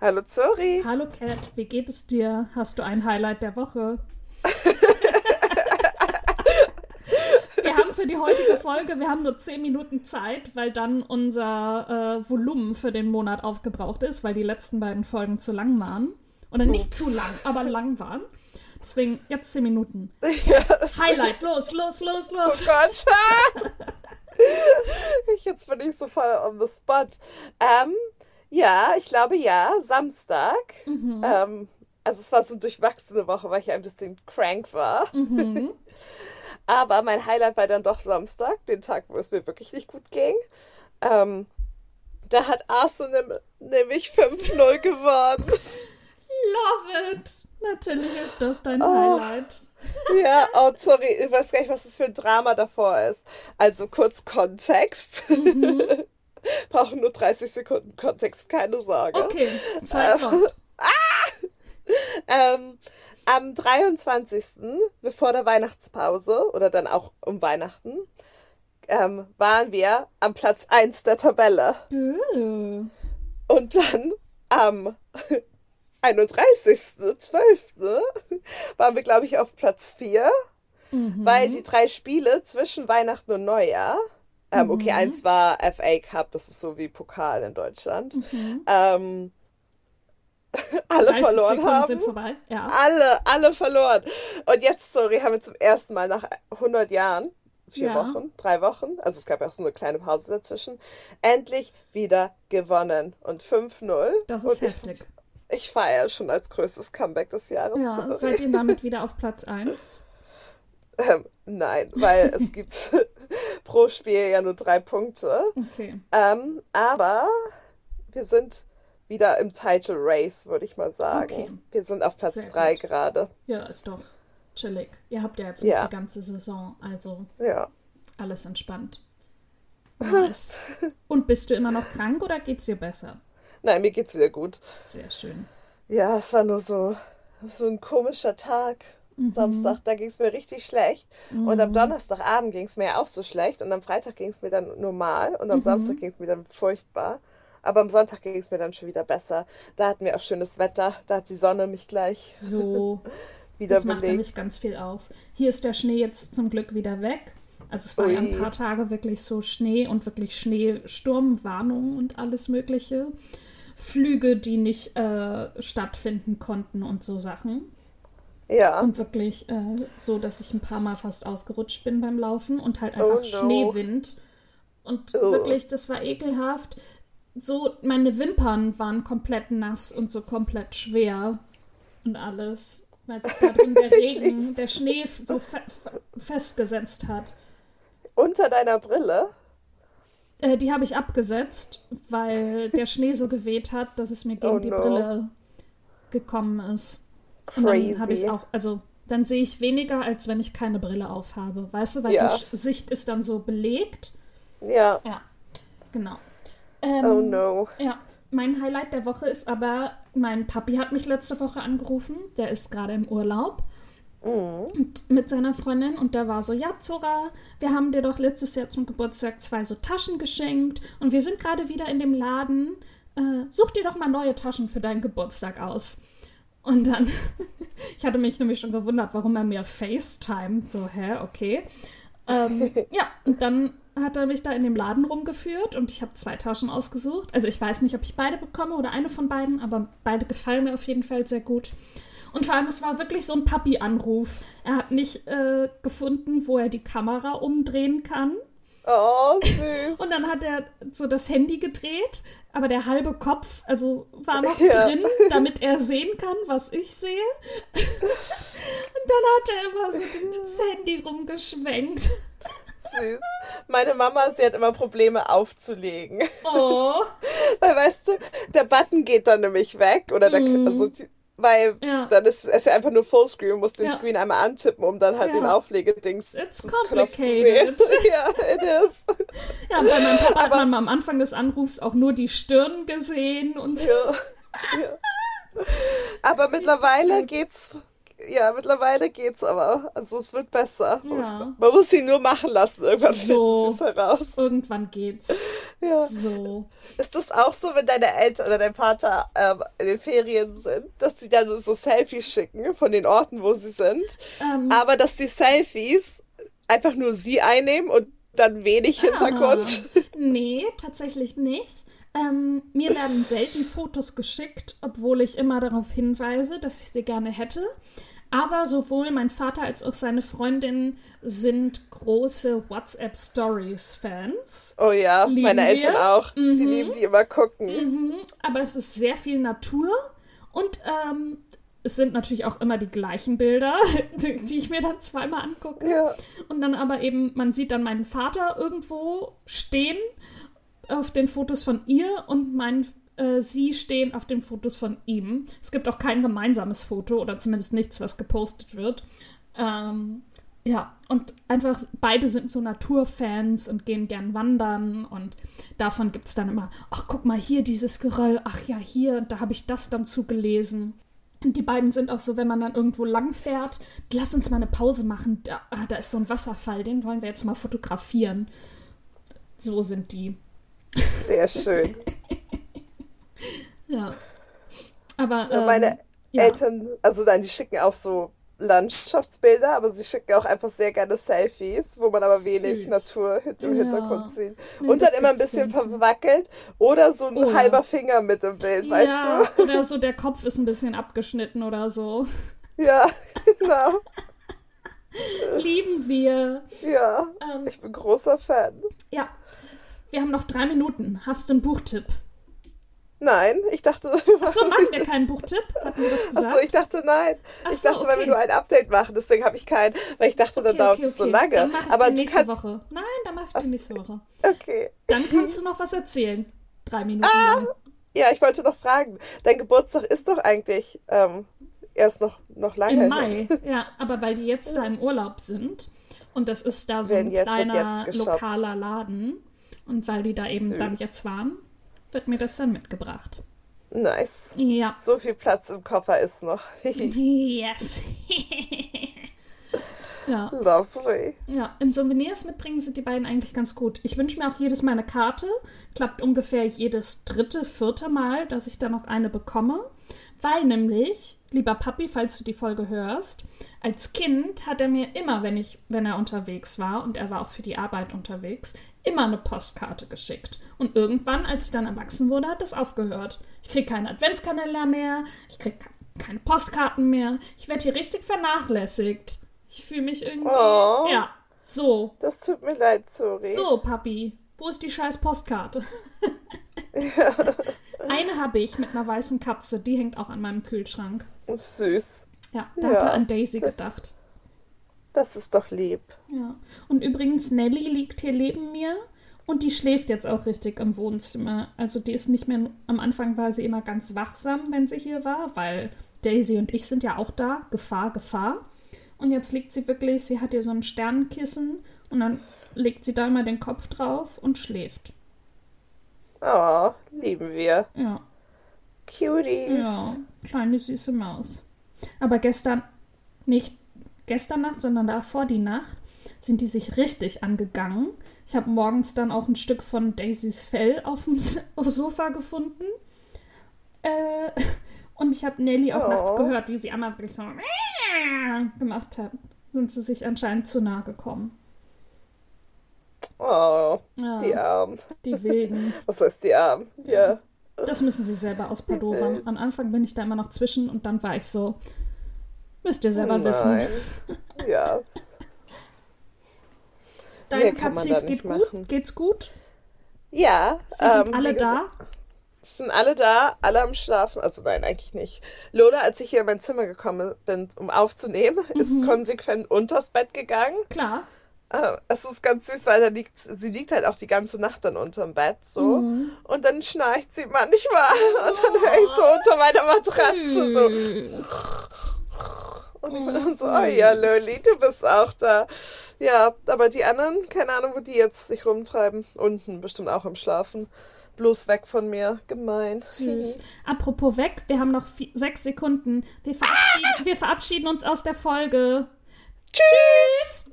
Hallo Zori. Hallo Cat, wie geht es dir? Hast du ein Highlight der Woche? wir haben für die heutige Folge, wir haben nur 10 Minuten Zeit, weil dann unser äh, Volumen für den Monat aufgebraucht ist, weil die letzten beiden Folgen zu lang waren. Oder nicht Ups. zu lang, aber lang waren. Deswegen jetzt 10 Minuten. Ja, Highlight, los, los, los, Oh los. Gott. ich, jetzt bin ich so voll on the spot. Ähm, ja, ich glaube ja, Samstag. Mhm. Ähm, also es war so eine durchwachsene Woche, weil ich ein bisschen crank war. Mhm. Aber mein Highlight war dann doch Samstag, den Tag, wo es mir wirklich nicht gut ging. Ähm, da hat Arsenal nämlich 5-0 gewonnen. Love it. Natürlich ist das dein Oh. Highlight. Ja, oh, sorry, ich weiß gar nicht, was das für ein Drama davor ist. Also kurz Kontext. Mhm. Brauchen nur 30 Sekunden Kontext, keine Sorge. Okay, Zeit läuft. Ähm, am 23. bevor der Weihnachtspause oder dann auch um Weihnachten ähm, waren wir am Platz 1 der Tabelle. Äh. Und dann am 31.12. waren wir, glaube ich, auf Platz 4, Mhm. weil die drei Spiele zwischen Weihnachten und Neujahr, ähm, okay, Mhm. eins war FA Cup, das ist so wie Pokal in Deutschland, Mhm. ähm, alle 30 verloren Sekunden haben. sind vorbei. Ja. Alle, alle verloren. Und jetzt, sorry, haben wir zum ersten Mal nach 100 Jahren, vier Ja. Wochen, drei Wochen, also es gab ja auch so eine kleine Pause dazwischen, endlich wieder gewonnen. Und 5-0. Das Und ist heftig. Ich, ich feiere schon als größtes Comeback des Jahres. Ja, seid ihr damit wieder auf Platz 1? ähm, nein, weil es gibt pro Spiel ja nur drei Punkte. Okay. Ähm, aber wir sind wieder im Title Race, würde ich mal sagen. Okay. Wir sind auf Platz Sehr drei gut. gerade. Ja, ist doch chillig. Ihr habt ja jetzt Ja. die ganze Saison, also Ja. alles entspannt. Nice. Und bist du immer noch krank oder geht's dir besser? Nein, mir geht's wieder gut. Sehr schön. Ja, es war nur so, so ein komischer Tag. Mhm. Samstag, da ging es mir richtig schlecht. Und am Donnerstagabend ging es mir ja auch so schlecht. Und am Freitag ging es mir dann normal. Und Mhm. am Samstag ging es mir dann furchtbar. Aber am Sonntag ging es mir dann schon wieder besser. Da hatten wir auch schönes Wetter. Da hat die Sonne mich gleich So, wieder das macht belegt. nämlich ganz viel aus. Hier ist der Schnee jetzt zum Glück wieder weg. Also es war ja ein paar Tage wirklich so Schnee und wirklich Schneesturmwarnungen und alles Mögliche. Flüge, die nicht äh, stattfinden konnten und so Sachen. Ja. Und wirklich äh, so, dass ich ein paar Mal fast ausgerutscht bin beim Laufen und halt einfach Oh no. Schneewind. Und Oh. wirklich, das war ekelhaft. So, meine Wimpern waren komplett nass und so komplett schwer und alles. Weil sich da drin der Regen, der Schnee so fe festgesetzt hat. Unter deiner Brille. Äh, die habe ich abgesetzt, weil der Schnee so geweht hat, dass es mir gegen Oh die no. Brille gekommen ist. Und dann habe ich Crazy. auch, also dann sehe ich weniger, als wenn ich keine Brille aufhabe. Weißt du, weil Ja. die Sicht ist dann so belegt. Ja. Ja, genau. Ähm, Oh no. Ja, mein Highlight der Woche ist aber, mein Papi hat mich letzte Woche angerufen. Der ist gerade im Urlaub. Und mit seiner Freundin und der war so, ja, Zora, wir haben dir doch letztes Jahr zum Geburtstag zwei so Taschen geschenkt und wir sind gerade wieder in dem Laden. Äh, such dir doch mal neue Taschen für deinen Geburtstag aus. Und dann, ich hatte mich nämlich schon gewundert, warum er mir FaceTime. So, hä, okay. Ähm, ja, und dann hat er mich da in dem Laden rumgeführt und ich habe zwei Taschen ausgesucht. Also ich weiß nicht, ob ich beide bekomme oder eine von beiden, aber beide gefallen mir auf jeden Fall sehr gut. Und vor allem, es war wirklich so ein Papi-Anruf. Er hat nicht äh, gefunden, wo er die Kamera umdrehen kann. Oh, süß. Und dann hat er so das Handy gedreht, aber der halbe Kopf, also war noch Ja. drin, damit er sehen kann, was ich sehe. Und dann hat er immer so das Handy rumgeschwenkt. süß. Meine Mama, sie hat immer Probleme aufzulegen. Oh, Weil, weißt du, der Button geht dann nämlich weg. Oder der, Mhm. also, die- weil Ja. dann ist es ja einfach nur Fullscreen, du musst den Ja. Screen einmal antippen, um dann halt Ja. den Auflegedings It's zu sehen. ja, it is. ja, und bei meinem Papa hat Aber- man mal am Anfang des Anrufs auch nur die Stirn gesehen und Ja. ja. Aber mittlerweile geht's, ja, mittlerweile geht's aber. Also es wird besser. Ja. Man muss sie nur machen lassen. Irgendwann So. sie es heraus. Irgendwann geht's. Ja. So. Ist das auch so, wenn deine Eltern oder dein Vater ähm, in den Ferien sind, dass sie dann so Selfies schicken von den Orten, wo sie sind, Ähm, aber dass die Selfies einfach nur sie einnehmen und dann wenig Hintergrund? Ah, nee, tatsächlich nicht. Ähm, mir werden selten Fotos geschickt, obwohl ich immer darauf hinweise, dass ich sie gerne hätte. Aber sowohl mein Vater als auch seine Freundin sind große WhatsApp-Stories-Fans. Oh ja, Lieben meine Eltern wir. auch. Die Mhm. lieben die immer gucken. Mhm, aber es ist sehr viel Natur und ähm, es sind natürlich auch immer die gleichen Bilder, die die ich mir dann zweimal angucke. Ja. Und dann aber eben, man sieht dann meinen Vater irgendwo stehen auf den Fotos von ihr und mein, äh, sie stehen auf den Fotos von ihm. Es gibt auch kein gemeinsames Foto oder zumindest nichts, was gepostet wird. Ähm, ja, und einfach beide sind so Naturfans und gehen gern wandern und davon gibt es dann immer, ach guck mal hier dieses Geröll, ach ja hier, da habe ich das dann zugelesen. Und die beiden sind auch so, wenn man dann irgendwo lang fährt, lass uns mal eine Pause machen. Da, ah, da ist so ein Wasserfall, den wollen wir jetzt mal fotografieren. So sind die. Sehr schön. Ja. Aber Ja, ähm, meine ja. Eltern, also nein, die schicken auch so Landschaftsbilder, aber sie schicken auch einfach sehr gerne Selfies, wo man aber wenig Süß. Natur im Ja. Hintergrund sieht. Nee, Und dann immer ein bisschen verwackelt oder so ein Oh ja. halber Finger mit im Bild, weißt ja, oder so der Kopf ist ein bisschen abgeschnitten oder so. du? Ja, genau. Lieben wir. Ja, Ähm, ich bin großer Fan. ja. Wir haben noch drei Minuten. Hast du einen Buchtipp? Nein, ich dachte, wir Achso, machen machen wir keinen Buchtipp? Hatten wir das gesagt? Achso, ich dachte nein. Ach ich so, dachte, weil wir okay. nur ein Update machen, deswegen habe ich keinen, weil ich dachte, dann Okay, dauert okay, es so okay. lange. Dann mache ich Aber nächste kannst. Woche. Nein, dann mache ich Ach, die nächste Woche. Okay. Dann kannst du noch was erzählen. Drei Minuten Ah, lang. Ja, ich wollte noch fragen. Dein Geburtstag ist doch eigentlich ähm, erst noch, noch lange. Im hin. Mai, ja, aber weil die jetzt da im Urlaub sind und das ist da so Werden ein jetzt- kleiner lokaler Laden und weil die da eben dann Süß. jetzt waren, wird mir das dann mitgebracht. Nice. Ja. So viel Platz im Koffer ist noch. Yes. ja. Lovely. Ja, im Souvenirs mitbringen sind die beiden eigentlich ganz gut. Ich wünsche mir auch jedes Mal eine Karte. Klappt ungefähr jedes dritte, vierte Mal, dass ich da noch eine bekomme. Weil nämlich, lieber Papi, falls du die Folge hörst, als Kind hat er mir immer, wenn ich, wenn er unterwegs war, und er war auch für die Arbeit unterwegs, immer eine Postkarte geschickt. Und irgendwann, als ich dann erwachsen wurde, hat das aufgehört. Ich kriege keinen Adventskalender mehr, ich kriege keine Postkarten mehr. Ich werde hier richtig vernachlässigt. Ich fühle mich irgendwie. Oh. Ja, so. Das tut mir leid, sorry. So, Papi. Wo ist die scheiß Postkarte? Eine habe ich mit einer weißen Katze, die hängt auch an meinem Kühlschrank. Süß. Ja, da Ja, hat er an Daisy das- gedacht. Das ist doch lieb. Ja. Und übrigens, Nelly liegt hier neben mir und die schläft jetzt auch richtig im Wohnzimmer. Also die ist nicht mehr, am Anfang war sie immer ganz wachsam, wenn sie hier war, weil Daisy und ich sind ja auch da. Gefahr, Gefahr. Und jetzt liegt sie wirklich, sie hat hier so ein Sternenkissen und dann legt sie da immer den Kopf drauf und schläft. Oh, lieben wir. Ja. Cuties. Ja, kleine süße Maus. Aber gestern, nicht gestern Nacht, sondern davor die Nacht, sind die sich richtig angegangen. Ich habe morgens dann auch ein Stück von Daisys Fell auf dem, auf dem Sofa gefunden. Äh, und ich habe Nelly auch Oh. nachts gehört, wie sie einmal wirklich so gemacht hat. Sind sie sich anscheinend zu nah gekommen. Oh, Ja, die Armen. die Wilden. Was heißt die Armen? Ja. Das müssen sie selber auspadovern. Am Anfang bin ich da immer noch zwischen und dann war ich so, müsst ihr selber wissen. Nein. Ja. Deinen man Katzis geht gut? Geht's gut? Ja. Sie sind ähm, alle wie gesagt, da? Es sind alle da, alle am Schlafen. Also nein, eigentlich nicht. Lola, als ich hier in mein Zimmer gekommen bin, um aufzunehmen, Mhm. ist konsequent unters Bett gegangen. Klar. Äh, Es ist ganz süß, weil da liegt, sie liegt halt auch die ganze Nacht dann unterm Bett so. Mhm. Und dann schnarcht sie manchmal. Und dann höre ich so unter meiner Matratze so. Und ich Oh, bin so, oh ja. Loli, du bist auch da. Ja, aber die anderen, keine Ahnung, wo die jetzt sich rumtreiben. Unten bestimmt auch im Schlafen. Bloß weg von mir. Gemein. Süß. Apropos weg, wir haben noch vier, sechs Sekunden. Wir verabschieden, wir verabschieden uns aus der Folge. Tschüss!